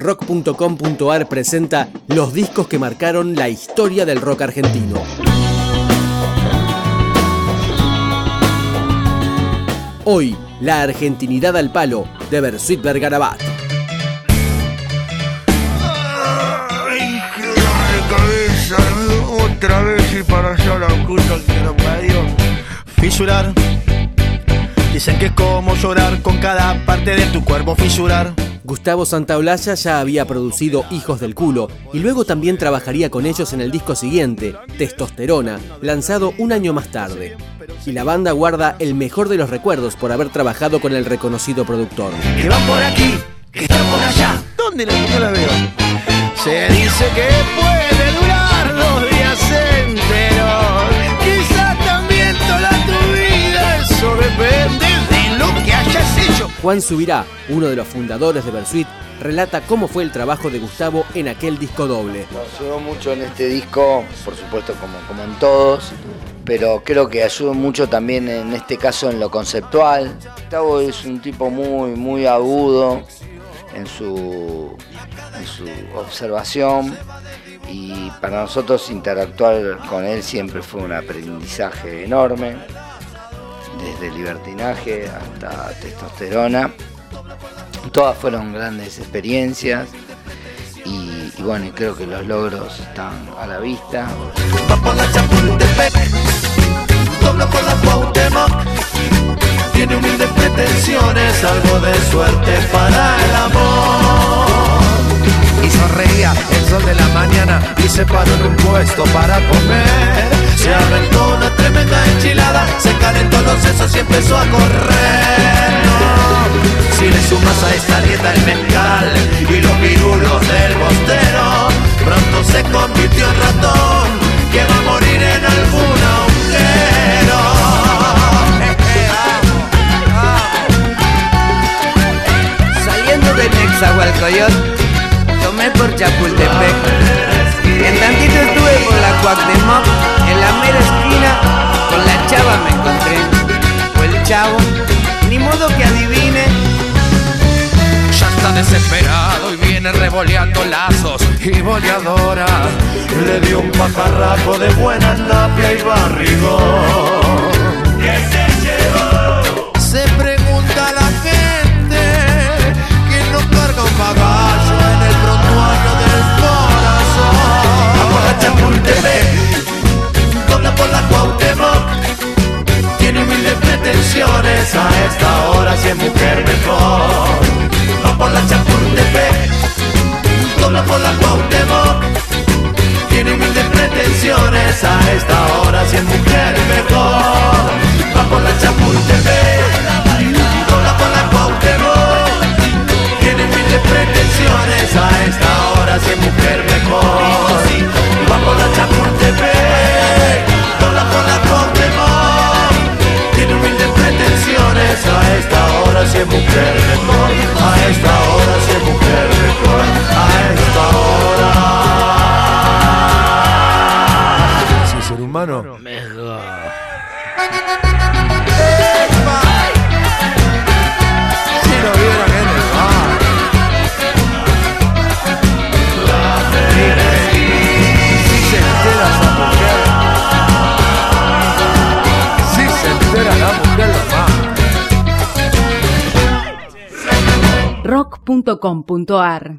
Rock.com.ar presenta los discos que marcaron la historia del rock argentino. Hoy, la argentinidad al palo de Bersuit Bergarabat. Ay, cabeza, otra vez y para allá la puta que lo parió. Fisurar. Dicen que es como llorar con cada parte de tu cuerpo fisurar. Gustavo Santaolalla ya había producido Hijos del Culo y luego también trabajaría con ellos en el disco siguiente, Testosterona, lanzado un año más tarde. Y la banda guarda el mejor de los recuerdos por haber trabajado con el reconocido productor. Que van por aquí, que están por allá. ¿Dónde la, la veo? Se dice que puede Juan Subirá, uno de los fundadores de Bersuit, relata cómo fue el trabajo de Gustavo en aquel disco doble. Nos ayudó mucho en este disco, por supuesto como, como en todos, pero creo que ayudó mucho también en este caso en lo conceptual. Gustavo es un tipo muy, muy agudo en su, en su observación y para nosotros interactuar con él siempre fue un aprendizaje enorme, desde libertinaje hasta testosterona. Todas fueron grandes experiencias y, y bueno, creo que los logros están a la vista. Tiene humildes pretensiones, algo de suerte para el amor. Y sonreía el sol de la mañana y se paró en un puesto para comer. Se aventó tremenda enchilada, se calentó los sesos y empezó a correr. Si le sumas a esta dieta el mezcal y los pirulos del bostero, pronto se convirtió en ratón que va a morir en algún agujero. Saliendo de Nexahualcoyot, tomé por Chapultepec. En tantito estuve por la Cuauhtémoc, me encontré. O el chavo, ni modo que adivine. Ya está desesperado y viene revoleando lazos y boleadora. Le dio un pajarraco de buena napia y barrigón. Por la Cuauhtémoc. Lo más. rock.com.ar